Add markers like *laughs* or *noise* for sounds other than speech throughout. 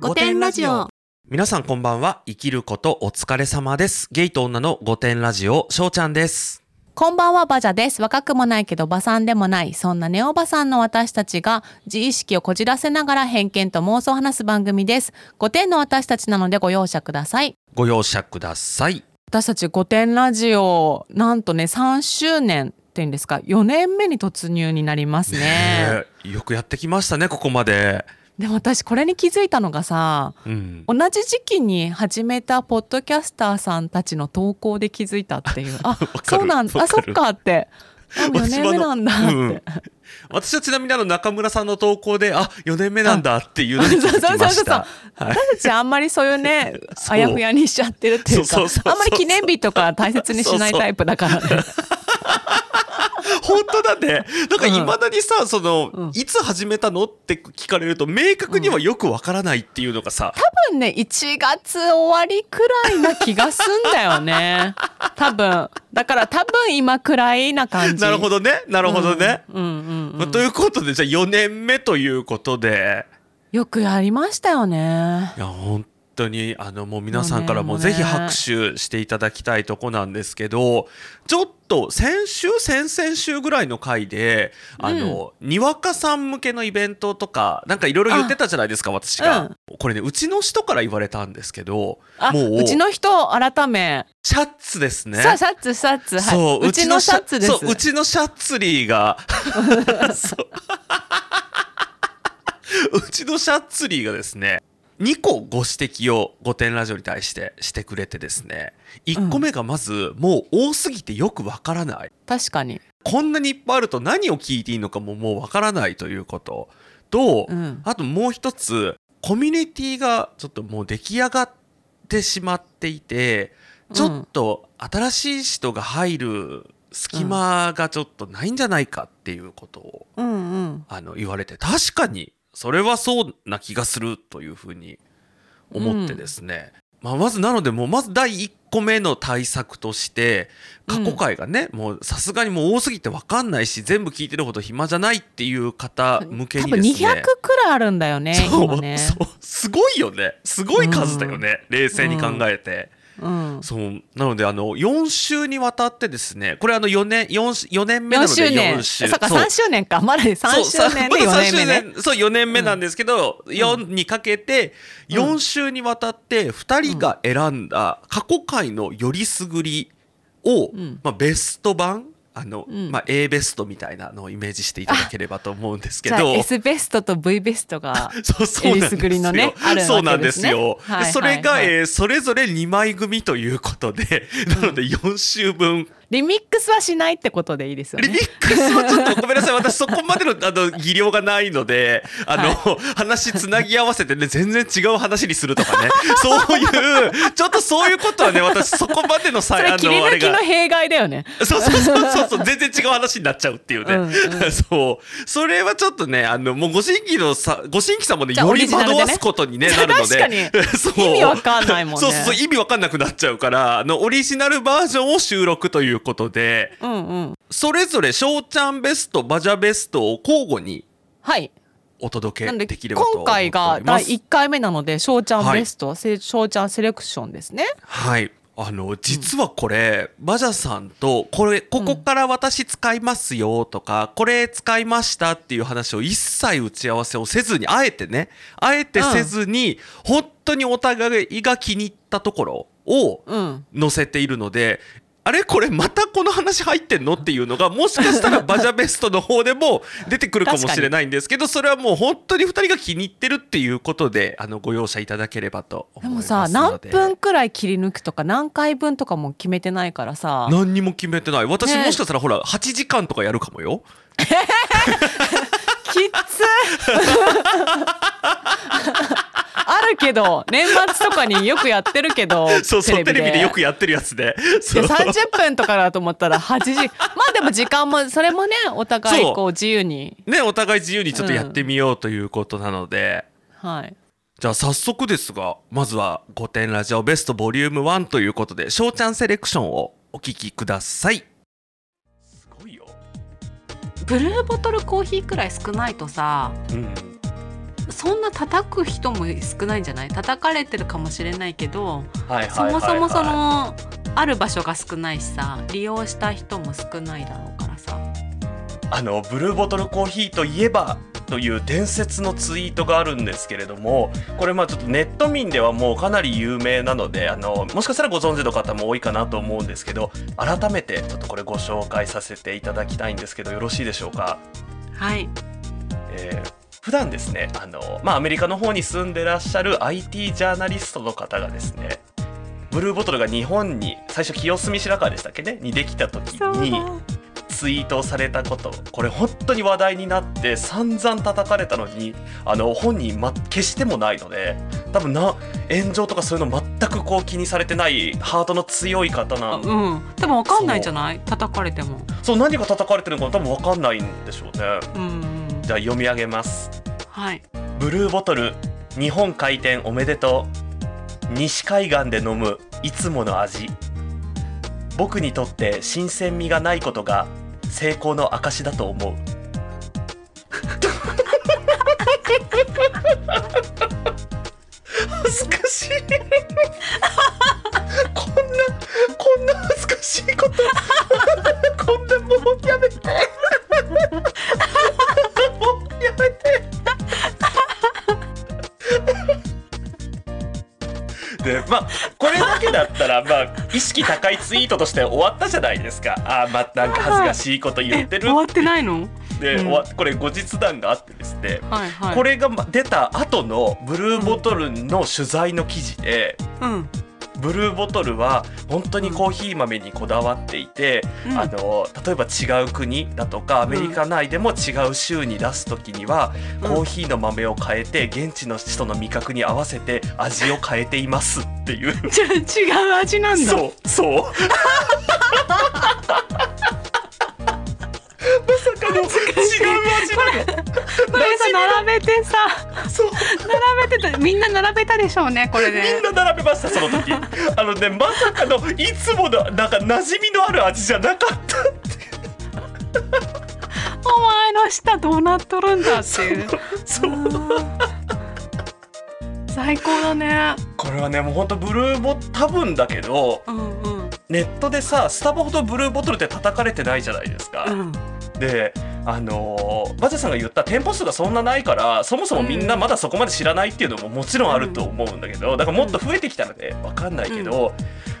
五点ラジオ皆さんこんばんは。生きることお疲れ様です。ゲイと女の五点ラジオ、しょうちゃんです。こんばんはバジャです若くもないけどおばさんでもないそんなネオバさんの私たちが自意識をこじらせながら偏見と妄想を話す番組です5点の私たちなのでご容赦くださいご容赦ください。私たち5点ラジオなんとね3周年っていうんですか？4年目に突入になりますねねえよくやってきましたね、ここまで。でも私これに気づいたのがさうん。同じ時期に始めたポッドキャスターさんたちの投稿で気づいたっていう。*laughs* あそうなんだあそっわかって。あもう4年目なんだって、うん。私はちなみにあの中村さんの投稿で、あ、4年目なんだっていうのに気づきまそうそうそうそうした。はい。私たちあんまりそういうね *laughs* あやふやにしちゃってるっていうかあんまり記念日とか大切にしないタイプだからね *laughs* 本当だね。なんかうん。いまだにさ、その、うん。いつ始めたのって聞かれると、明確にはよくわからないっていうのがさ、多分ね1月終わりくらいな気がすんだよね。*laughs* 多分。だから多分今くらいな感じ。なるほどね。なるほどね。うんうんうんうん。まあということで、じゃあ4年目ということで、よくやりましたよね。いや、本当に、あの、もう皆さんからもぜひ拍手していただきたいとこなんですけど、ちょっと先週、先々週ぐらいの回で、あの、にわかさん向けのイベントとか、なんかいろいろ言ってたじゃないですか、私が。これね、うちの人から言われたんですけど、あもう、うちの人改め、シャツですね。シャツシャツ。はい。そう、うちのシャツです。そう、うちのシャツリーが、*laughs* そう。*laughs* うちのシャツリーがですね、2個ご指摘を5点ラジオに対してしてくれてですね、1個目がまず、もう多すぎてよくわからない。確かに。こんなにいっぱいあると何を聞いていいのかももうわからないということ。と、うん。あともう一つ、コミュニティがちょっともう出来上がってしまっていて、ちょっと新しい人が入る隙間がちょっとないんじゃないかっていうことを、うんうん。あの言われて、確かにそれはそうな気がするというふうに思ってですね。まあ、まずなのでもうまず第1個目の対策として過去回がね、もうさすがにもう多すぎて分かんないし全部聞いてるほど暇じゃないっていう方向け多分にですね。200くらいあるんだよねそう今ね。そう。すごいよね。すごい数だよね、冷静に考えて、うん。そう。なのであの4週にわたってですねこれあの4年 4, 4年目な4ので周年。4週。そっかそう。3周年か。まだ3そう周年でまだ4年目ね。3周年。そう4年目なんですけど、4にかけて4週にわたって2人が選んだ過去回のよりすぐりを、ん。まあ、ベスト版あの、うん。まあ、A ベストみたいなのをイメージしていただければと思うんですけじゃあど S ベストと V ベストがえりすぐりのねそうなんですよ。はいはいそれが、はいえーそれぞれ2枚組ということで、*laughs* なので4週分リミックスはしないってことでいいですよねリミックスはちょっとごめんなさい。私そこまでのあの技量がないので、あの、話つなぎ合わせてね、全然違う話にするとかね。そういう、ちょっとそういうことはね、私そこまでのさ、あの、あれが切り抜きの。弊害だよねそうそうそうそうそう、全然違う話になっちゃうっていうね。うんうそう。それはちょっとね、あの、もうご新規のさ、ご新規さんもね、より惑わすことに、ね、なるので。確かに *laughs* そう意味わかんないもんねそうそうそう、意味わかんなくなっちゃうから、あの、オリジナルバージョンを収録ということで、うんうん。それぞれ、翔ちゃんベスト、バジャベストを交互にはい。お届けできればと思今。回が第1回目なので翔ちゃんはいベストせ翔ちゃんセレクションですね。はい。あの、実はこれ、バジャさんと、これ、ここから私使いますよとか、これ使いましたっていう話を一切打ち合わせをせずに、あえてね、あえてせずに、本当にお互いが気に入ったところをうん。載せているので、あれこれまたこの話入ってんのっていうのがもしかしたらバジャベストの方でも出てくるかもしれないんですけどそれはもう本当に2人が気に入ってるっていうことで *laughs* あのご容赦いただければと思いますで。もさ何分くらい切り抜くとか何回分とかも決めてないからさ。何にも決めてない。私ねもしかしたらほら8時間とかやるかもよ。き *laughs* っつあるけど年末とかによくやってるけどそうそうテレビで。よくややってるやつで。でそう。30分とかだと思ったら8時まあでも時間もそれもねお互いこう自由に。ねお互い自由にちょっとやってみようということなので、はい。じゃあ早速ですがまずは「御殿ラジオベストボリューム1ということで翔ちゃんセレクションをお聞きくださいブルーボトルコーヒーくらい少ないとさうん。そんな叩く人も少ないんじゃない？叩かれてるかもしれないけどそもそもそのある場所が少ないしさ利用した人も少ないだろうからさ。あのブルーボトルコーヒーといえばという伝説のツイートがあるんですけれどもこれまあちょっとネット民ではもうかなり有名なのであのもしかしたらご存知の方も多いかなと思うんですけど改めてちょっとこれご紹介させていただきたいんですけどよろしいでしょうか？はい。えー普段ですねあの、まあ、アメリカの方に住んでらっしゃる IT ジャーナリストの方がですねブルーボトルが日本に最初清澄白河でしたっけね？にできた時にツイートをされたことこれ本当に話題になって散々叩かれたのにあの本人、ま、決してもないので多分な炎上とかそういうの全くこう気にされてないハートの強い方なんうん。多分わかんないじゃない？叩かれても。そう。何が叩かれてるのか多分分かんないんでしょうね。うんうん。じゃあ読み上げます。はい。ブルーボトル日本開店おめでとう。西海岸で飲むいつもの味。僕にとって新鮮味がないことが成功の証だと思う。恥ずかしい。こんなこんな恥ずかしいこと。こんなもうやめて。もうやめて。でまあこだけだったらまあ意識高いツイートとして終わったじゃないですか。あーまあなんか恥ずかしいこと言ってる終わってないの？で、うん。これ後日談があってですね。はいはい。これがま出た後のブルーボトルの取材の記事で、うんブルーボトルは本当にコーヒー豆にこだわっていて、うん。あの例えば違う国だとかアメリカ内でも違う州に出す時には、うん。コーヒーの豆を変えて現地の人の味覚に合わせて味を変えていますっていう。*laughs* 違う味なんだ。そうそう *laughs* 味なのこれさ並べてさ並べてたみんな並べたでしょうねこれみねんな並べましたその時。あのねまさかのいつものなんか馴染みのある味じゃなかったお前の舌どうなっとるんだっていう。そう。最高だね。これはねもうほんとブルーボ多分だけどうんうん。ネットでさスタバほどブルーボトルって叩かれてないじゃないですか、うんであのーバジャさんが言った店舗数がそんなないからそもそもみんなまだそこまで知らないっていうのももちろんあると思うんだけどだからもっと増えてきたらね分かんないけど、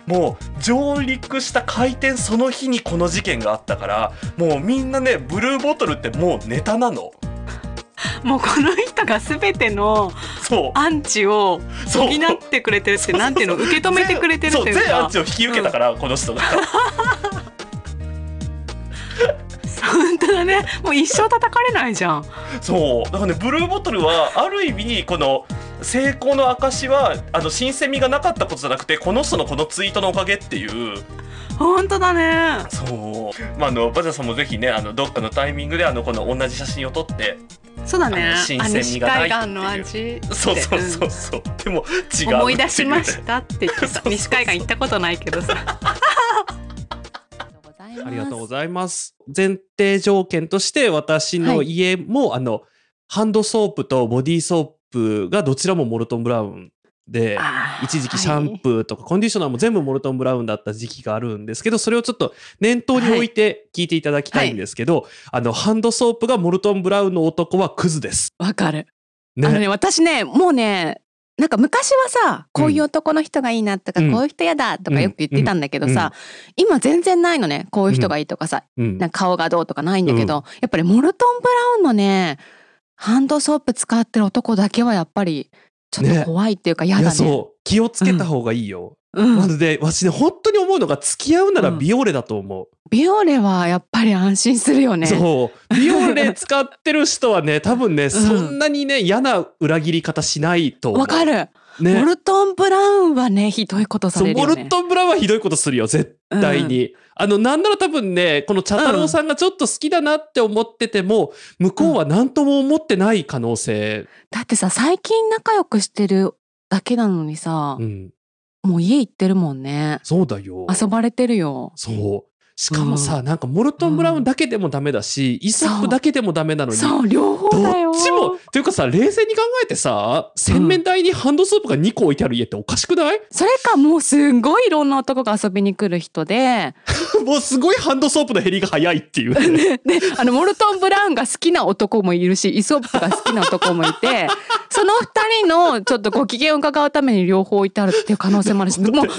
もう上陸した開店その日にこの事件があったからもうみんなねブルーボトルってもうネタなの。もうこの人が全てのアンチをそう。補ってくれてるってなんていうの受け止めてくれてるというそう。全アンかチを引き受けたから、この人が *laughs* ね。もう一生叩かれないじゃん。そう。だからねブルーボトルはある意味この成功の証はあの新鮮味がなかったことじゃなくてこの人のこのツイートのおかげっていう。本当だね。そう。まああのバジャさんもぜひねあのどっかのタイミングであのこの同じ写真を撮ってそうだね。新鮮味がないっていう。そうそうそうそう、でも違う思い出しましたって言って *laughs* 西海岸行ったことないけどさありがとうございます。前提条件として私の家も、あのハンドソープとボディーソープがどちらもモルトンブラウンで一時期シャンプーとかコンディショナーも全部モルトンブラウンだった時期があるんですけどそれをちょっと念頭に置いて聞いていただきたいんですけど、あのハンドソープがモルトンブラウンの男はクズです。わかる、ね。あのね私ねもうねなんか昔はさこういう男の人がいいなとか、うん。こういう人やだとかよく言ってたんだけどさ、今全然ないのねこういう人がいいとかさ、うん。なんか顔がどうとかないんだけど、やっぱりモルトンブラウンのねハンドソープ使ってる男だけはやっぱりちょっと怖いっていうか嫌だね。いやそう。気をつけた方がいいよ。うんで私ね本当に思うのが付き合うならビオレだと思う。ビオレはやっぱり安心するよね。そう。ビオレ使ってる人はね、*laughs* 多分ね、そんなにね、嫌な裏切り方しないと思う。わかる、ね。モルトンブラウンはねひどいことされるよね。モルトンブラウンはひどいことするよ、絶対に。あの、なんなら多分ね、この茶太郎さんがちょっと好きだなって思ってても、向こうは何とも思ってない可能性。だってさ最近仲良くしてるだけなのにさう、ん。もう家行ってるもんね。そうだよ。遊ばれてるよ。そう。しかもさ、なんかモルトンブラウンだけでもダメだし、イソップだけでもダメなのに、そう両方どだよ。っちもと、というかさ、冷静に考えてさ、洗面台にハンドソープが2個置いてある家っておかしくない、それかもうすんごいいろんな男が遊びに来る人で *laughs* もうすごいハンドソープの減りが早いっていう *laughs* ね。であのモルトン・ブラウンが好きな男もいるしイソップが好きな男もいて *laughs* その二人のちょっとご機嫌を伺うために両方置いてあるっていう可能性もあるしもうどう考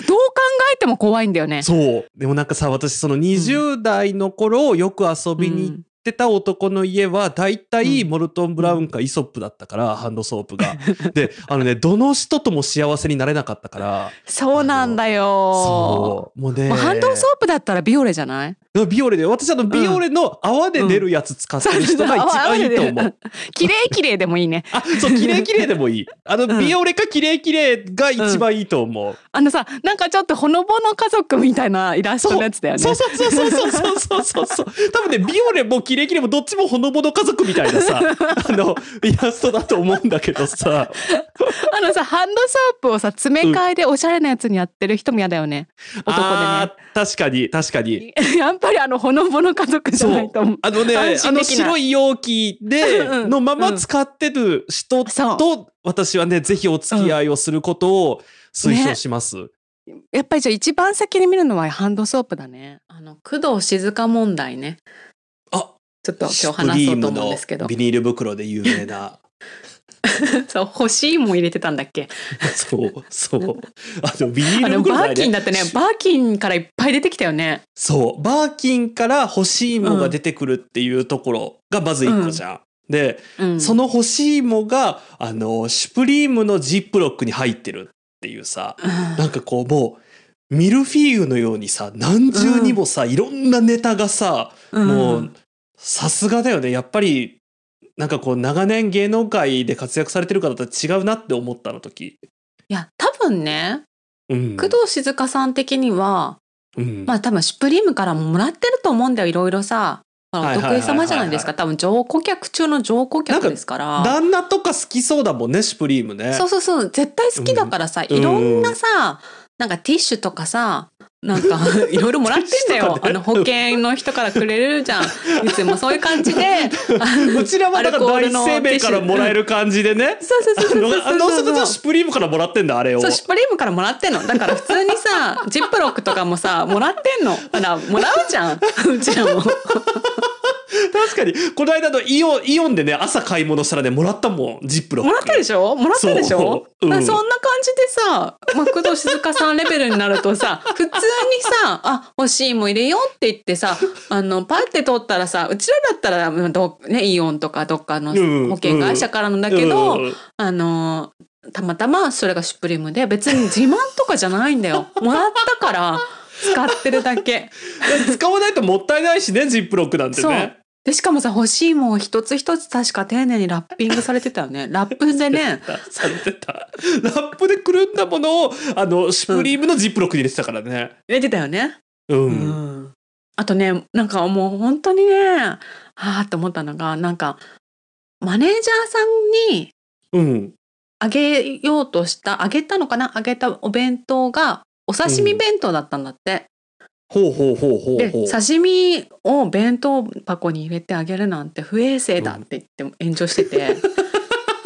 えても怖いんだよね。そう。でもなんかさ、私その20代の頃よく遊びに行ってた男の家は、だいたいモルトン・ブラウンかイソップだったから、ハンドソープが。で、あのね、どの人とも幸せになれなかったから、そうなんだよ。そう。もうね。もうハンドソープだったらビオレじゃない？ビオレで、私あの、ビオレの泡で出るやつ使ってる人が *laughs* 一番いいと思う。*laughs* 綺麗綺麗でもいいね。*laughs* あ、そう、綺麗綺麗でもいい。あの、ビオレか綺麗綺麗が一番いいと思う、うん、あのさ、なんかちょっとほのぼの家族みたいなイラストのやつだよね。そうそうそうそうそうそうそう。多分ね、ビオレも綺麗綺麗もどっちもほのぼの家族みたいなさ、あの、イラストだと思うんだけどさ。あのさ、ハンドソープをさ、詰め替えでおしゃれなやつにやってる人も嫌だよね。うん、男でね。確かに、確かに。やっぱりあのほのぼの家族じゃないと思う。あのね、安あの心できない白い容器で、うんのまま使ってる人と、私はね、ぜひお付き合いをすることを推奨します。やっぱりじゃあ一番先に見るのはハンドソープだね。あの工藤静香問題ね。あ、ちょっと今日話そうと思うんですけどビ。ニール袋で有名な。*laughs* そう欲しいもん入れてたんだっけ？*laughs* そう、そう。あの、ビニール袋ねーキンだってねバーキンからいっぱい出てきたよね。そう、バーキンから欲しいもが出てくるっていうところがまず一個じゃん。で、うん、その欲しいもが、あの、シュプリームのジップロックに入ってるっていうさ、なんかこうもう、ミルフィーユのようにさ、何重にもさ、いろんなネタがさ、うんもう、さすがだよね。やっぱり、なんかこう、長年芸能界で活躍されてる方とは違うなって思ったの時。いや多分ねうん。工藤静香さん的にはうん。まあ多分シュプリームからももらってると思うんだよいろいろさ。お得意様じゃないですか多分上顧客中の上顧客ですから。旦那とか好きそうだもんね、シュプリームね。そうそうそう絶対好きだからさ、うんいろんなさなんかティッシュとかさなんか *laughs* いろいろもらってんだよ、あの保険の人からくれるじゃん。いつもそういう感じで *laughs* うちらはだから大生命からもらえる感じでね。そうそうそうそうそうあのあの人たちはシュプリームからもらってんだ、あれを。そうシュプリームからもらってんの。だから普通にさジップロックとかもさもらってんの。だからもらうじゃん。*laughs* うちらも。確かに、この間のイオン、イオンでね、朝買い物したらね、もらったもん、ジップロック。もらったでしょ？もらったでしょ？そう。うん。そんな感じでさ、まあ、工藤静香さんレベルになるとさ普通にさ「あ欲しいもん入れよう」って言ってさ *laughs* あのパッて取ったらさうちらだったらまあど、ね、イオンとかどっかのうん保険会社からのだけど、うんあのたまたまそれがシュプリームで別に自慢とかじゃないんだよ *laughs* もらったから使ってるだけ。*laughs* 使わないともったいないしね、ジップロックなんてね。でしかもさ欲しいもん一つ一つ確か丁寧にラッピングされてたよね *laughs* ラップでねされてた。ラップでくるんだものを、あの、シュプリームのジップロックに入れてたからね。入れてたよねうん。うんあとねなんかもう本当にねああって思ったのがなんかマネージャーさんにうん。あげようとしたあげたのかな？あげたお弁当がお刺身弁当だったんだって、ほうほうほうほうで。刺身を弁当箱に入れてあげるなんて不衛生だって言って炎上してて。*laughs*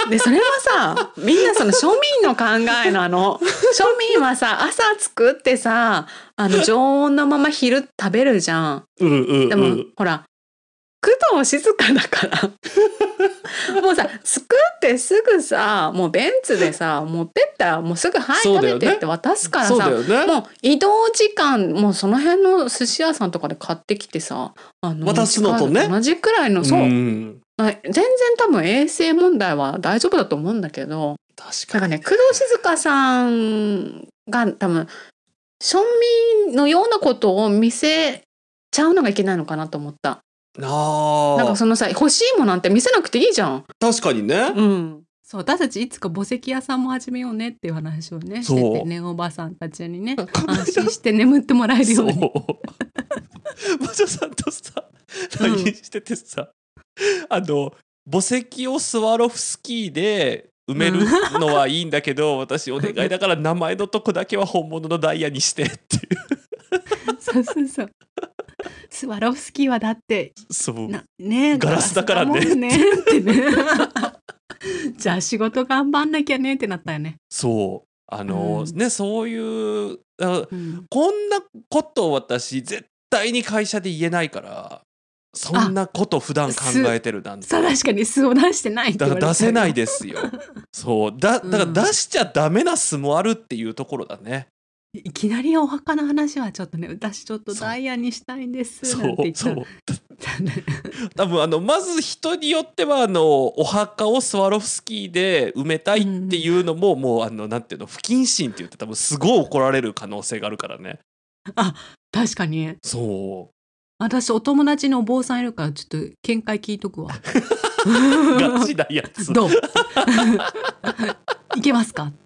でそれはさみんなその庶民の考えなの庶民はさ朝作ってさあの常温のまま昼食べるじゃんうんうんうん。でも、ほら工藤静香だから *laughs* もうさ作ってすぐさもうベンツでさ持ってったらもうすぐ「はい食べて」って渡すからさ、ね。もう移動時間もうその辺の寿司屋さんとかで買ってきてさあの渡すのとね同じくらいのそう、全然多分衛生問題は大丈夫だと思うんだけど確かに。だからね工藤静香さんが多分庶民のようなことを見せちゃうのがいけないのかなと思った。なんかそのさ欲しいもんなんて見せなくていいじゃん。確かにね。うん。そう私たちいつか墓石屋さんも始めようねっていう話をねそうしててねおばさんたちにね *laughs* 安心して眠ってもらえるよそううに。。馬女さんとさ、うん LINE しててさ、あの、墓石をスワロフスキーで埋めるのはいいんだけど、私お願いだから名前のとこだけは本物のダイヤにしてっていう。*laughs* そうそうそう。スワロフスキーはだってそう。なねガラスだからね。ねってね。*laughs* じゃあ仕事頑張んなきゃねってなったよね。そう。あの、うん。ねそういうあうん。こんなこと私絶対に会社で言えないからそんなこと普段考えてるなんて。確かに素を出してないだから出せないですよ。そう。だだからうん。出しちゃダメな素もあるっていうところだね、*laughs* いきなりお墓の話はちょっとね私ちょっとダイヤにしたいんですそなんて言ったそう。*laughs* 多分あのまず人によってはあのお墓をスワロフスキーで埋めたいっていうのも、もうあのなんていうの不謹慎って言って多分すごい怒られる可能性があるからね。確かに。そう。私お友達のお坊さんいるからちょっと見解聞いとくわ。*laughs* ガチなやつ。どう？いけますか？って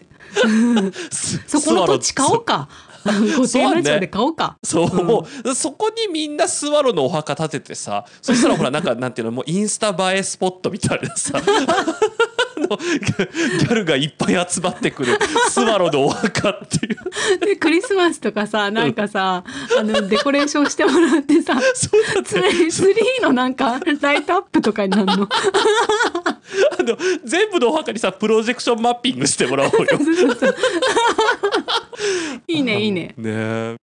そこの土地買おうか。ご提案で買おうかそう、うん。もうそこにみんなスワロのお墓建ててさそしたらほらなんかなんていうのもうインスタ映えスポットみたいなさ。あのギャルがいっぱい集まってくるスワロのお墓っていう。でクリスマスとかさなんかさあのデコレーションしてもらってさそうだツリーツリーのなんかライトアップとかになるの？あの全部のお墓にさプロジェクションマッピングしてもらおうよ。いいねいいね。ね。え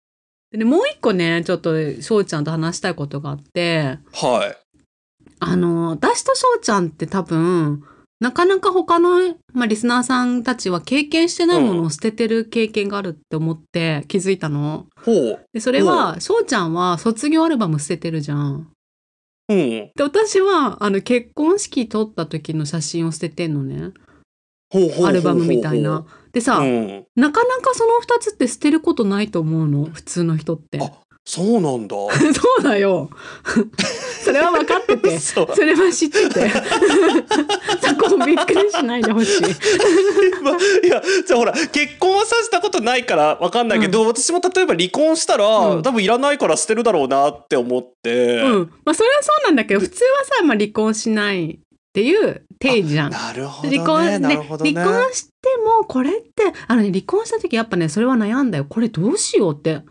でねもう一個ねちょっと翔ちゃんと話したいことがあって。はい。あの私と翔ちゃんって多分なかなか他の、まあ、リスナーさんたちは経験してないものを捨ててる経験があるって思って気づいたの。ほう。でそれは翔ちゃんは卒業アルバム捨ててるじゃん。うん。で私はあの結婚式撮った時の写真を捨ててんのねアルバムみたいな。。でさ、うん。なかなかその2つって捨てることないと思うの普通の人って。あそうなんだ。*laughs* そうだよ。*laughs* それは分かってて。それは知ってて。*laughs* そこもびっくりしないでほしい。まいやじゃあほら結婚はさせたことないからわかんないけど、私も例えば離婚したら、うん多分いらないから捨てるだろうなって思って。うん。まあそれはそうなんだけど、普通はさ、まあ離婚しないっていう定義じゃん。なるほどね。離婚でなるほどね。離婚してもこれってあのね離婚した時やっぱねそれは悩んだよこれどうしようって、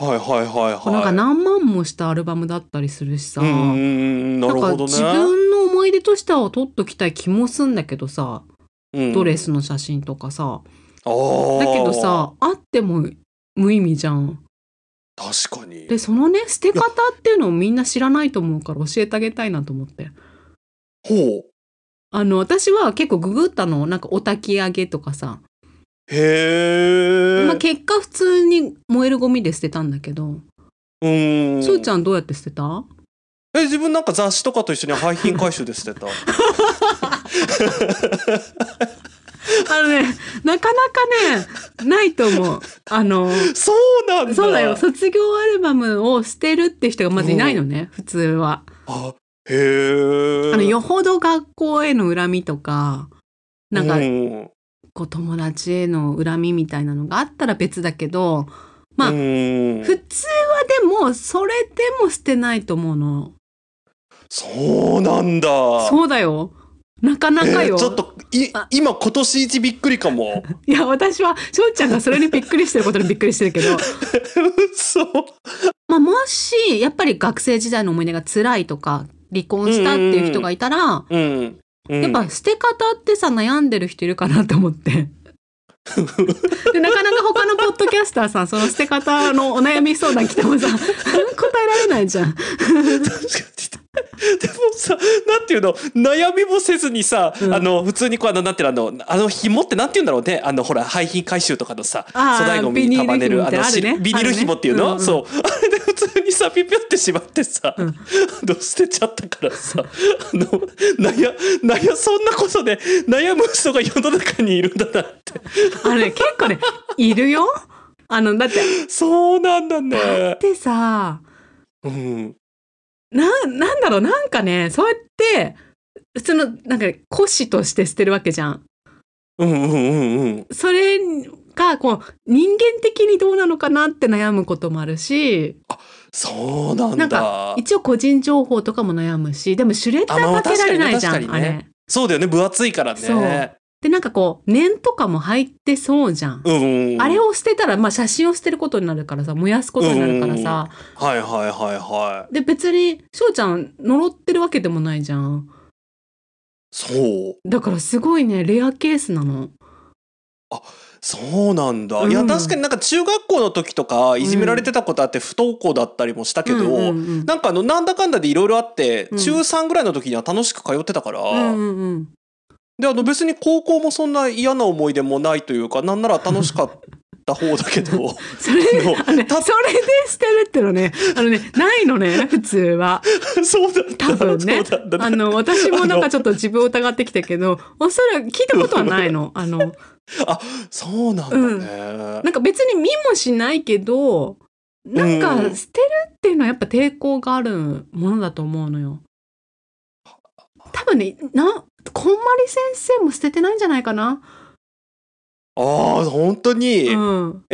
はいはいはいはい。なんか何万もしたアルバムだったりするしさ、うんなるほどね。んか自分の思い出としては撮っときたい気もすんだけどさ、うんドレスの写真とかさ。だけどさあっても無意味じゃん。確かに。でそのね捨て方っていうのをみんな知らないと思うから教えてあげたいなと思って。ほう。あの私は結構ググったの。なんかお焚き上げとかさ、へえ。まあ、結果普通に燃えるゴミで捨てたんだけどうん。しょうちゃんどうやって捨てた？え自分なんか雑誌とかと一緒に廃品回収で捨てた？*laughs* あのねなかなかねないと思うあのそうなんだ。そうだよ卒業アルバムを捨てるって人がまずいないのね、普通はあへえ。あのよほど学校への恨みとかなんかうんこう友達への恨みみたいなのがあったら別だけどまあうん普通はでもそれでも捨てないと思うのそうなんだ。そうだよなかなかよ、えーちょっといあ今今年一びっくりかも。*laughs* いや私は翔ちゃんがそれにびっくりしてることにびっくりしてるけどそう。まあもしやっぱり学生時代の思い出が辛いとか離婚したっていう人がいたら、うん。うんやっぱ捨て方ってさ悩んでる人いるかなと思って。*laughs* でなかなか他のポッドキャスターさんその捨て方のお悩み相談来てもさ答えられないじゃん。でもさ、なんていうの、悩みもせずにさ、うん。あの、普通にこう、あの、なんていうの、あの、あの紐ってなんていうんだろうね、あの、ほら、廃品回収とかのさ、粗大ゴミに束ねる、ビニール紐っての、ビニール紐っていうの、そう。あれで普通にさ、ピュピュってしまってさ、うんあの捨てちゃったからさ、あの、悩、悩、そんなことで悩む人が世の中にいるんだなって。あのね結構ねいるよ？あのだってそうなんだだっね。てさうん。ななんだろう？なんかねそうやって普通のなんか古紙として捨てるわけじゃん。うんうんうんうん。それがこう人間的にどうなのかなって悩むこともあるしそうなんだ。なんか一応個人情報とかも悩むしでもシュレッダあまあーかけられないじゃんあ,、確かにね確かにれ。そうだよね、分厚いからそうね。でなんかこう念とかも入ってそうじゃん。うんうんうん。あれを捨てたら、まあ、写真を捨てることになるからさ燃やすことになるからさ、はいはいはいはで別に翔ちゃん呪ってるわけでもないじゃん。そうだからすごいねレアケースなのそうなんだ、いやうん確かになんか中学校の時とかいじめられてたことあって不登校だったりもしたけど、うんなんかあのなんだかんだでいろいろあって、うん。中3ぐらいの時には楽しく通ってたから、うんうんうん。であの別に高校もそんな嫌な思い出もないというかなんなら楽しかった方だけど。*laughs* それあのあのねたそれで捨てるってのねあのねないのね普通は。*laughs* そうだ多分ね。そうだったあの私もなんかちょっと自分を疑ってきたけどおそらく聞いたことはないの。あのあそうなんだね、なんか別に見もしないけどなんかうん。捨てるっていうのはやっぱ抵抗があるものだと思うのよ。多分ねなこんまり先生も捨ててないんじゃないかな。ああ本当に、うん、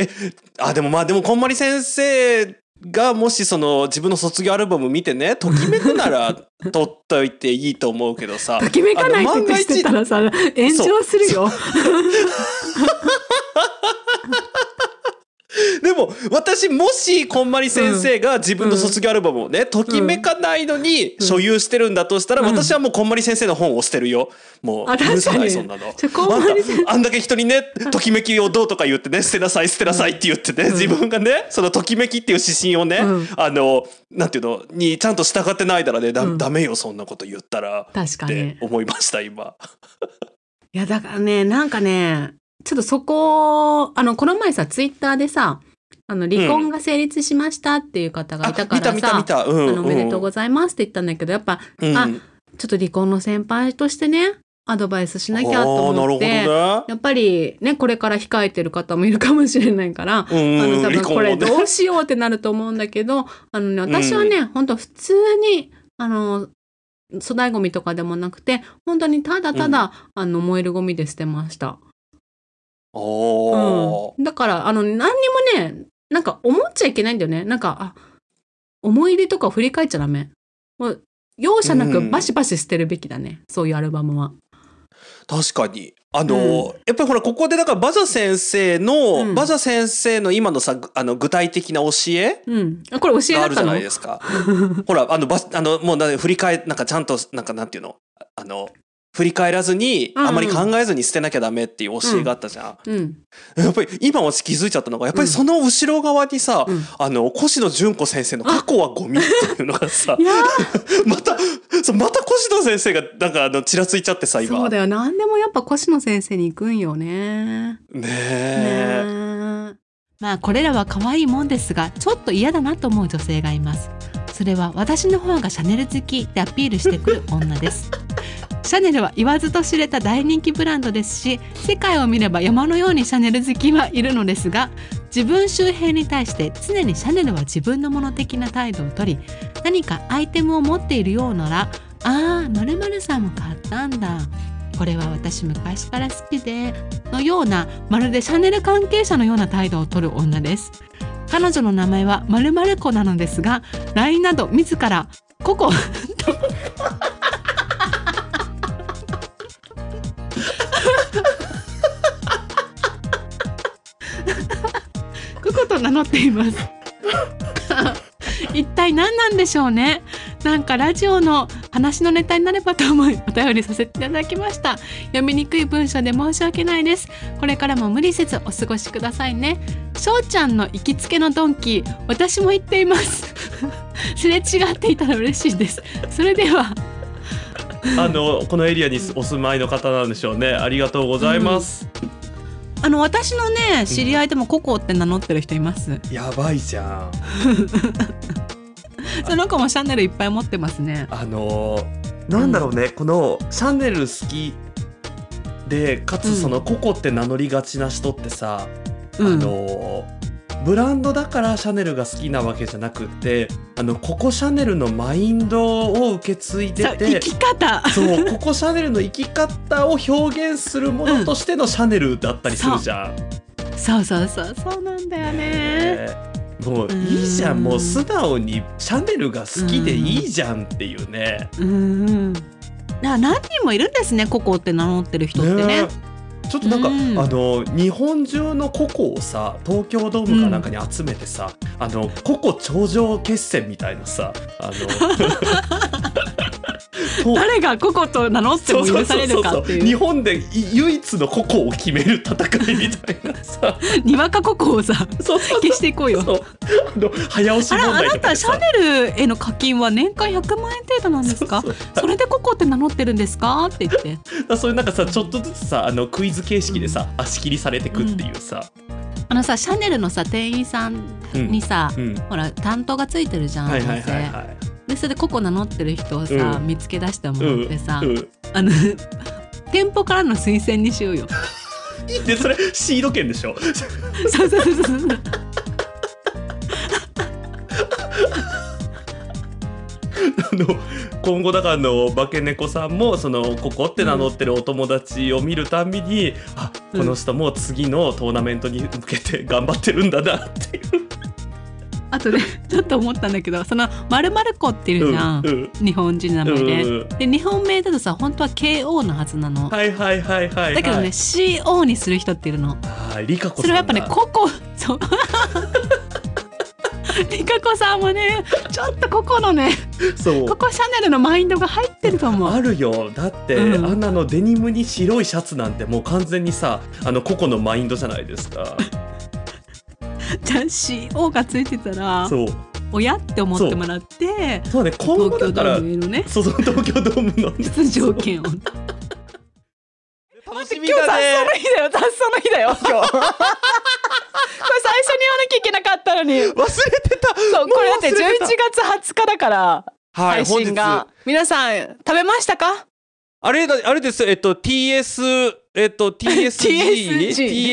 あでもまあでもこんまり先生がもしその自分の卒業アルバム見てねときめくなら *laughs* 取っといていいと思うけどさときめかないって言ってたらさ炎上するよ。でも私もしこんまり先生が自分の卒業アルバムをね、ときめかないのに所有してるんだとしたら、うん。私はもうこんまり先生の本を捨てるよ。もう許さないそんなの。あんたあんだけ人にねときめきをどうとか言ってね捨てなさい捨てなさいって言ってね、うん。自分がねそのときめきっていう指針をね、うん。あのなんていうのにちゃんと従ってないならねだ、うん。ダメよそんなこと言ったら。っ確かに。て。思いました今。いやだからねなんかねちょっとそこあのこの前さツイッターでさあの離婚が成立しましたっていう方がいたからさ、見た見た見た。うん、あのおめでとうざございますって言ったんだけどやっぱうん、あちょっと離婚の先輩としてねアドバイスしなきゃと思って、ね。やっぱりねこれから控えてる方もいるかもしれないから、うんうんあの多分これどうしようってなると思うんだけどあのね私はね、本当普通にあの粗大ごみとかでもなくて本当にただただ、あの燃えるゴミで捨てました。うん、だからあの何にもねなんか思っちゃいけないんだよね。なんかあ思い出とかを振り返っちゃダメ。もう容赦なくバシバシ捨てるべきだね、そういうアルバムは。確かに。あの、うん。やっぱりほらここでだからバザ先生の、うん。バザ先生の今のさあの具体的な教えうん、あこれ教えがあるじゃないですか。ほらあのバあのもうな振り返なんかちゃんとなんかなんていうの？あの振り返らずに、あまり考えずに捨てなきゃダメっていう教えがあったじゃん。うん。やっぱり今私気づいちゃったのがやっぱりその後ろ側にさ、うん。あの越野純子先生の過去はゴミっていうのがさ *laughs* またまた越野先生がなんかあのちらついちゃってさ今。そうだよ。何でもやっぱ越野先生に行くんよね。ねえ。ねまあこれらは可愛いもんですがちょっと嫌だなと思う女性がいます。それは私の方がシャネル好きでアピールしてくる女ですシャネルは言わずと知れた大人気ブランドですし世界を見れば山のようにシャネル好きはいるのですが自分周辺に対して常にシャネルは自分のもの的な態度をとり何かアイテムを持っているようなら「ああまるさんも買ったんだ。これは私昔から好きで」のようなまるでシャネル関係者のような態度をとる女です。彼女の名前はまるまる子なのですが LINE など自らコココと名乗っています。一体何なんでしょうね。なんかラジオの話のネタになればと思いお便りさせていただきました。読みにくい文章で申し訳ないです。これからも無理せずお過ごしくださいね。しょうちゃんの行きつけのドンキ私も行っています。*laughs* すれ違っていたら嬉しいです。それでは。あのこのエリアにお住まいの方なんでしょうね。ありがとうございます、あの私のね知り合いでもココって名乗ってる人います。やばいじゃん。*laughs* その子もシャネルいっぱい持ってますね。あのなんだろうね、このシャネル好きでかつそのココって名乗りがちな人ってさ、うん。あのブランドだからシャネルが好きなわけじゃなくってあのココシャネルのマインドを受け継いでて生き方。そうココシャネルの生き方を表現するものとしてのシャネルだったりするじゃん。そう。そうそうそう。なんだよね。ね。もういいじゃうん。んもう素直にシャネルが好きでいいじゃんっていうね。うん。うん。何人もいるんですねココって名乗ってる人ってね。ねちょっとなんか、うん。あの日本中のココをさ東京ドームかなんかに集めてさ、あのココ頂上決戦みたいなさあのと誰がココと名乗っても許されるかって日いう。本で唯一の個々を決める戦いみたいなさ。*laughs* にわかココをさ消していこうよ。あの早押し問あらあなたシャネルへの課金は年間100万円程度なんですか？それでココって名乗ってるんですか？って言って。だそういうなんかさちょっとずつさあのクイズ形式でさ足切りされてくっていうさ、あのさシャネルのさ店員さんにさ、うん。ほら担当がついてるじゃん、はいはいはいはいでそれでココ名乗ってる人をさ、うん。見つけ出してもらってさ、うん。あの *laughs* 店舗からの推薦にしようよでそれシード権でしょ。そうそうそうそう *laughs* あの今後だからあの化け猫さんもそのここって名乗ってるお友達を見るたんびに、あこの人も次のトーナメントに向けて頑張ってるんだなっていう。あとねちょっと思ったんだけどその「まる子っているじゃん、うん日本人の名前で、うんうん。で日本名だとさ本当は KO のはずなの、はいはいはいはい、はい。だけどね CO にする人っているの。はい、リカコさんそれはやっぱねがココそう。*laughs* リカコさんもねちょっとココのねそう。ココシャネルのマインドが入ってると思うあるよ。だって、うん。あんなのデニムに白いシャツなんてもう完全にさあの個々のマインドじゃないですかじゃあ CO がついてたらそう。親って思ってもらってそう。ね。今後東京ドだからームへのね。そうそう東京ドームの。出場権を。楽しみ今日雑草だねの日だよ。雑草の日だよ。今日。*laughs* これ最初に言わなきゃいけなかったのに。忘れてた。そうこれだって11もう忘れて月20日だからはい配信が、皆さん食べましたか？あれだあれです。えっと TS えっと *laughs* TSG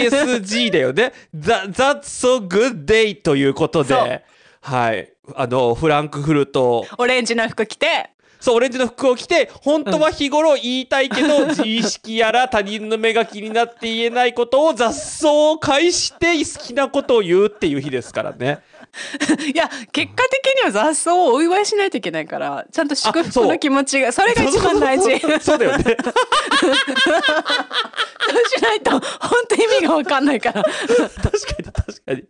TSG だよね。That- That's so good day ということで。はい。あのフランクフルト。オレンジの服着て。そう、オレンジの服を着て、本当は日頃言いたいけど、自意識やら他人の目が気になって言えないことを雑草を介して好きなことを言うっていう日ですからね。*laughs* いや結果的には雑草をお祝いしないといけないからちゃんと祝福の気持ちがそれが一番大事そうだよね。そうしないと本当意味が分かんないから確かに確かに。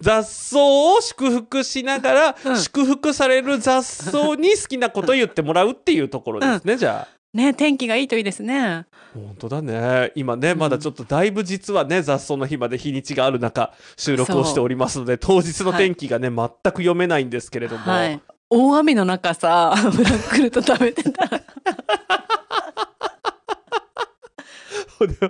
雑草を祝福しながら、うん祝福される雑草に好きなことを言ってもらうっていうところですね、じゃあ。ね天気がいいといいですね。本当だね。今ねまだちょっとだいぶ実はね雑草の日まで日にちがある中収録をしておりますので当日の天気がね、全く読めないんですけれども、はい。大雨の中さ *laughs* ブラックルト食べてたら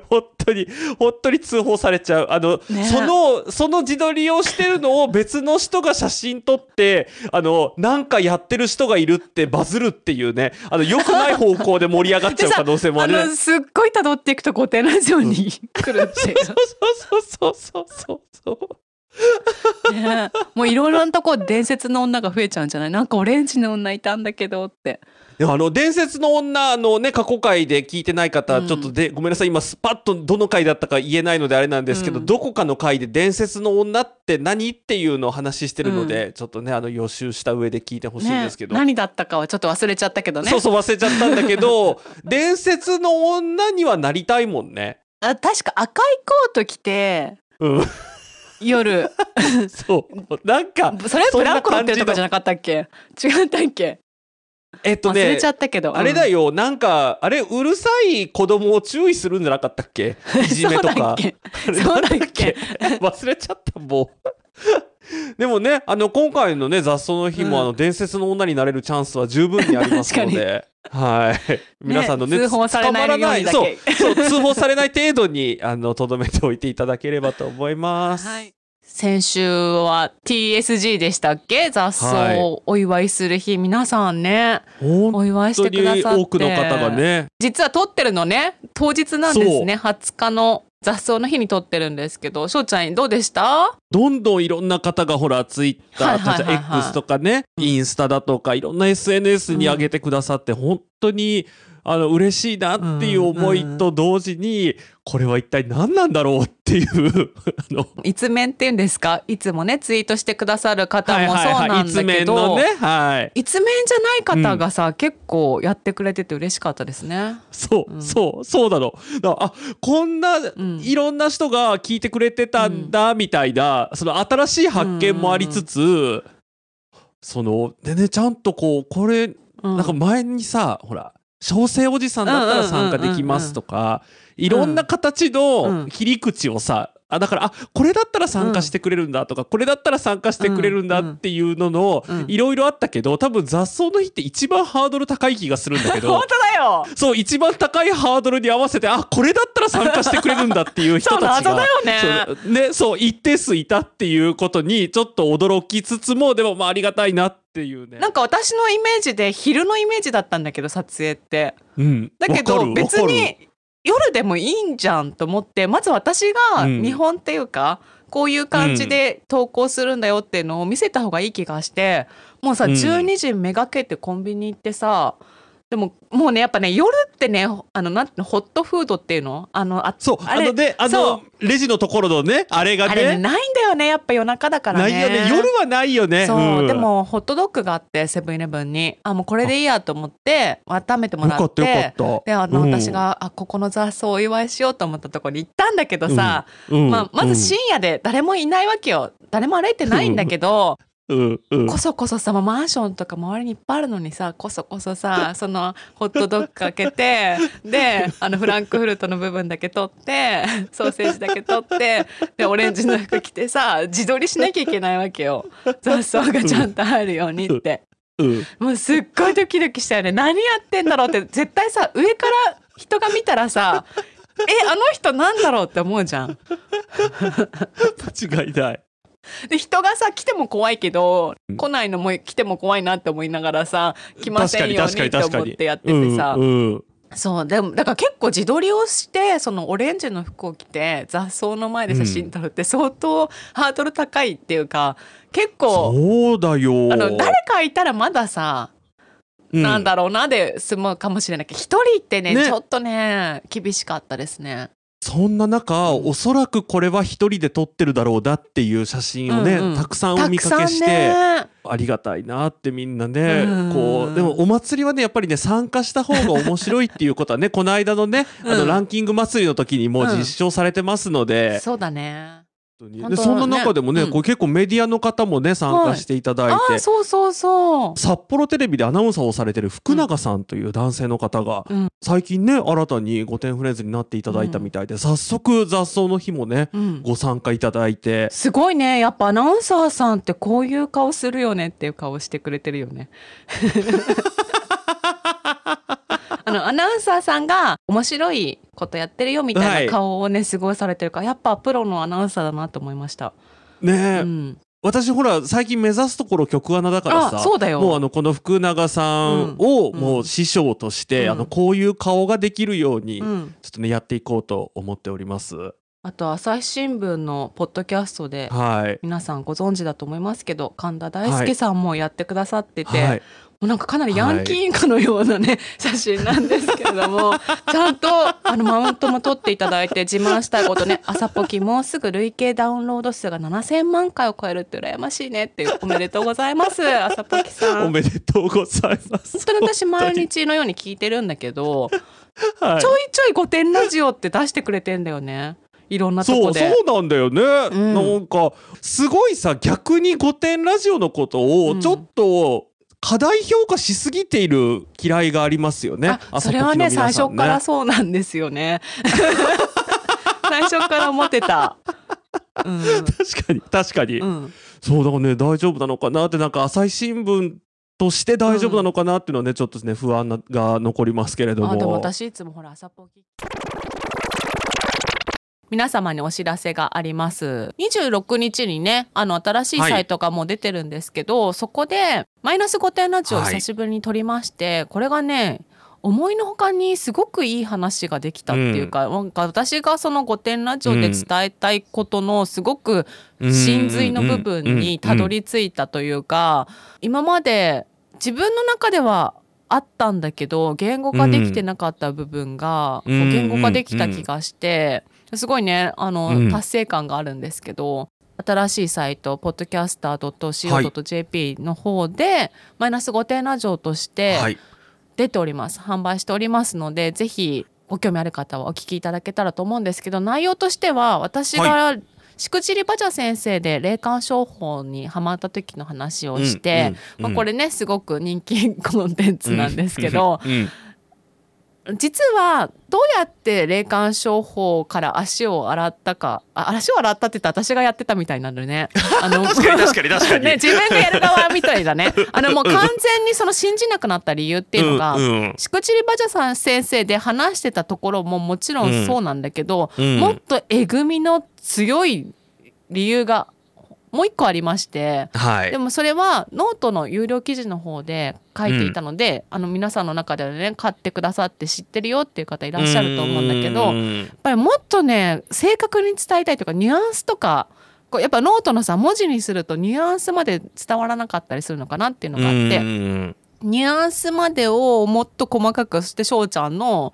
本当に本当に通報されちゃう。あの、ね。そのその自撮りをしてるのを別の人が写真撮ってあのなんかやってる人がいるってバズるっていうね。あの良くない方向で盛り上がっちゃう *laughs* 可能性もあある。ねのすっごい辿っていくと御殿ラジオに *laughs* 来るっていうそうそうそうそうそうそうね。もういろいろなとこ伝説の女が増えちゃうんじゃない？なんかオレンジの女いたんだけどって。いやあの伝説の女のね過去回で聞いてない方、うん。ちょっとでごめんなさい今スパッとどの回だったか言えないのであれなんですけど、うん。どこかの回で伝説の女って何っていうのを話してるので、ちょっとねあの予習した上で聞いてほしいんねですけど、何だったかはちょっと忘れちゃったけどね。そうそう忘れちゃったんだけど *laughs* 伝説の女にはなりたいもんね。あ確か赤いコート着てうん、夜。*laughs* そう。なんかそれブランコ乗ってるとかじゃゃなかったっけ？違ったっけ？えっとね忘れちゃったけど、あれだよ。よ、なんか、あれ、うるさい子供を注意するんじゃなかったっけ？いじめと *laughs* そうだかそうだっけ？忘れちゃった、もう。*laughs* でもね、あの、今回のね、雑草の日も、うん。あの、伝説の女になれるチャンスは十分にありますので、はい。皆さんのね、通報されないようにだけ。捕まらないそう、*laughs* そう、通報されない程度に、あの、とどめておいていただければと思います。はい。先週は TSG でしたっけ？雑草をお祝いする日、皆さんね本お祝いしてくださって。多くの方がね、実は撮ってるのね当日なんですね。20日の雑草の日に撮ってるんですけどしょうちゃんどうでした？どんどんいろんな方がほら、ツイッター、はいはい X とかね、インスタだとか、いろんな SNS に上げてくださって、本当に、あの、嬉しいなっていう思いと同時に、これは一体何なんだろうっていう、*laughs* あの、一面っていうんですか？いつもねツイートしてくださる方もそうなんだ一面けど、のね、はい。一面じゃない方がさ、結構やってくれてて嬉しかったですね。そう、うん。そう、そうだろう。だからあ、こんな、ん。いろんな人が聞いてくれてたんだ、みたいな、その新しい発見もありつつ、その、でね、ちゃんとこう、これ、うん。なんか前にさ、ほら、小生おじさんだったら参加できますとか、いろんな形の切り口をさ、あだからあこれだったら参加してくれるんだとか、これだったら参加してくれるんだっていうののうん。いろいろあったけど多分雑草の日って一番ハードル高い気がするんだけど *laughs* 本当だよ。そう一番高いハードルに合わせてあこれだったら参加してくれるんだっていう人たちが *laughs* そう謎だよね。そうねそう一定数いたっていうことにちょっと驚きつつもでもまあありがたいなっていうね。なんか私のイメージで昼のイメージだったんだけど撮影って。うん、だけど別に夜でもいいんじゃんと思ってまず私がうん。見本っていうか、こういう感じで投稿するんだよっていうのを見せた方がいい気がしてもうさうん。12時めがけてコンビニ行ってさでももうねやっぱね夜ってねあのなんてホットフードっていうの？あのあそうあれのねあそのレジのところのねあれがあれねねないんだよねやっぱ夜中だからね。ないよね夜はないよね。そう、ん。でもホットドッグがあってセブンイレブンに。あもうこれでいいやと思って温めてもよらっかってよかった。であの、うん。私があここの雑草をお祝いしようと思ったところに行ったんだけどさ、うん。まあ、まず深夜で誰もいないわけよ。誰も歩いてないんだけど、うんうん。こそこそさまあマンションとか周りにいっぱいあるのにさこそこそさ *laughs* そのホットドッグ開けてであのフランクフルトの部分だけ取ってソーセージだけ取ってでオレンジの服着てさ自撮りしなきゃいけないわけよ。雑草がちゃんと入るようにって。うんもうすっごいドキドキしたよね。何やってんだろうって絶対さ上から人が見たらさえあの人なんだろうって思うじゃん。*laughs* 間違いないで人がさ来ても怖いけどうん。来ないのも来ても怖いなって思いながらさ来ませんようにって確かに確かに思ってやっててさ、そうでもだから結構自撮りをしてそのオレンジの服を着て雑草の前で写真撮るって相当ハードル高いっていうか結構そうだよ。あの誰かいたらまださうん。なんだろうなで済むかもしれないけど一人ってねね。ちょっとね厳しかったですね。そんな中、おそらくこれは一人で撮ってるだろうなっていう写真をね、うんうん。たくさんお見かけして、ね。ありがたいなってみんなね、うん。こうでもお祭りはねやっぱりね参加した方が面白いっていうことはねこの間のね、あうん。のランキング祭りの時にもう実証されてますので,、そうだね。でそんな中でもね、ね。こう結構メディアの方もね参加していただいて、ああそうそうそう。札幌テレビでアナウンサーをされてる福永さんという男性の方が、うん。最近ね新たに御殿フレンズになっていただいたみたいで、早速雑草の日もねうん。ご参加いただいて。すごいね。やっぱアナウンサーさんってこういう顔するよねっていう顔してくれてるよね。*laughs* あのアナウンサーさんが面白いことやってるよみたいな顔をねすごいされてるからやっぱプロのアナウンサーだなと思いました。ねえ、うん、私ほら最近目指すところ曲穴だからさあそうだよ。もうあのこの福永さんをうん。もう師匠として、うん。あのこういう顔ができるように、うん、ちょっとねやっていこうと思っております。あと朝日新聞のポッドキャストではい。皆さんご存知だと思いますけど神田大輔さんもやってくださってて、はい。もうなんかかなりヤンキーインカのようなね、*laughs* 写真なんですけれども *laughs* ちゃんとあのマウントも取っていただいて自慢したいことね朝ポキもうすぐ累計ダウンロード数が7,000万回を超えるって羨ましいねっていうおめでとうございます *laughs* 朝ポキさん。おめでとうございます。本当に私毎日のように聞いてるんだけど、はいちょいちょい「御殿ラジオ」って出してくれてんだよねいろんなとそう。そうなんだよね、んなんかすごいさ逆に「御殿ラジオ」のことをうんちょっと過大評価しすぎている嫌いがありますよね。あそれはね最初からそうなんですよね。*laughs* 最初から思ってた。うん、確かに確かに、うん、そうだからね大丈夫なのかなってなんか朝日新聞として大丈夫なのかなっていうのはね、ちょっとね不安なが残りますけれども。あでも私いつもほら朝ポキ皆様にお知らせがあります。26日にねあの新しいサイトがもう出てるんですけど、そこでマイナス5点ラジオ久しぶりに撮りまして、これがね思いのほかにすごくいい話ができたっていうか,、なんか私がその5点ラジオで伝えたいことのすごく真髄の部分にたどり着いたというか今まで自分の中ではあったんだけど言語化できてなかった部分が言語化できた気がしてすごいねあのうん。達成感があるんですけど新しいサイト podcaster.co.jp の方でマイナス5点ラジオとしてはい。出ております。販売しておりますのでぜひご興味ある方はお聞きいただけたらと思うんですけど内容としては私がしくじりばじゃ先生で霊感商法にハマった時の話をして、うんうんまあ、これねすごく人気コンテンツなんですけど、うん実はどうやって霊感商法から足を洗ったかあ足を洗ったって言ったら私がやってたみたいになるね。*laughs* あの確かに確かに確かにね自分がやる側みたいだね。*laughs* あのもう完全にその信じなくなった理由っていうのが、うんうんしくちりばじゃさん先生で話してたところももちろんそうなんだけど、うんもっとえぐみの強い理由がもう一個ありまして。はい。でもそれはノートの有料記事の方で書いていたので、あの皆さんの中ではね買ってくださって知ってるよっていう方いらっしゃると思うんだけどやっぱりもっとね正確に伝えたいというかニュアンスとかこうやっぱノートのさ文字にするとニュアンスまで伝わらなかったりするのかなっていうのがあって、うん。ニュアンスまでをもっと細かくそして翔ちゃんの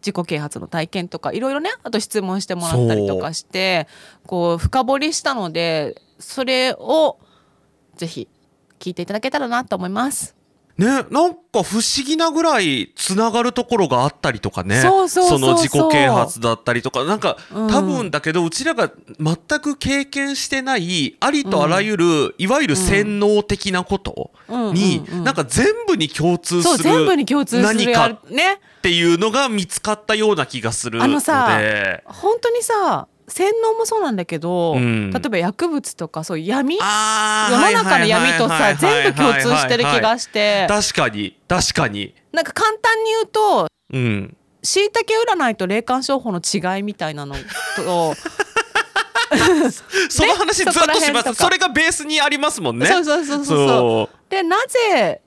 自己啓発の体験とかいろいろねあと質問してもらったりとかしてこう深掘りしたのでそれをぜひ聞いていただけたらなと思います。ね、なんか不思議なぐらいつながるところがあったりとかね。そうそうそうそう。の自己啓発だったりとか。なんか、うん。多分だけどうちらが全く経験してないありとあらゆる、いわゆる洗脳的なことに、うん。うんうんなんか全部に共通する全部に共通する何かっね。ていうのが見つかったような気がするので。あのさ本当にさ洗脳もそうなんだけど、うん。例えば薬物とかそういう闇世の中の闇とさ全部共通してる気がして。確かに確かに。なんか簡単に言うとうん。しいたけ占いと霊感商法の違いみたいなのと、*laughs* その話ずっとします。それがベースにありますもんね。そうそうそうそう。そう。でなぜ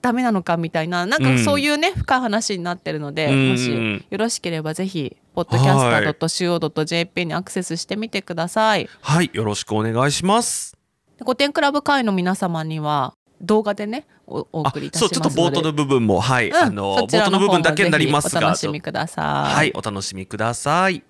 ダメなのかみたいななんうん。かそういうね、深い話になってるので、うん。もしよろしければぜひ podcast.co.jp にアクセスしてみてください。はい。よろしくお願いします。で古典クラブ会の皆様には動画でねお送りいたしそうますので。ちょっと冒頭の部分もはい、うん。あのそちら冒頭の部分だけになりますがお楽しみください。はい。お楽しみください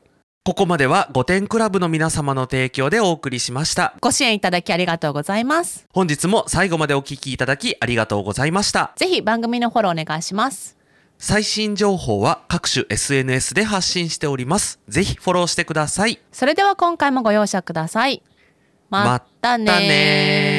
ここまでは御殿クラブの皆様の提供でお送りしましたご支援いただきありがとうございます。本日も最後までお聞きいただきありがとうございましたぜひ番組のフォローお願いします。最新情報は各種 SNS で発信しておりますぜひフォローしてくださいそれでは今回もご容赦ください。またねまたね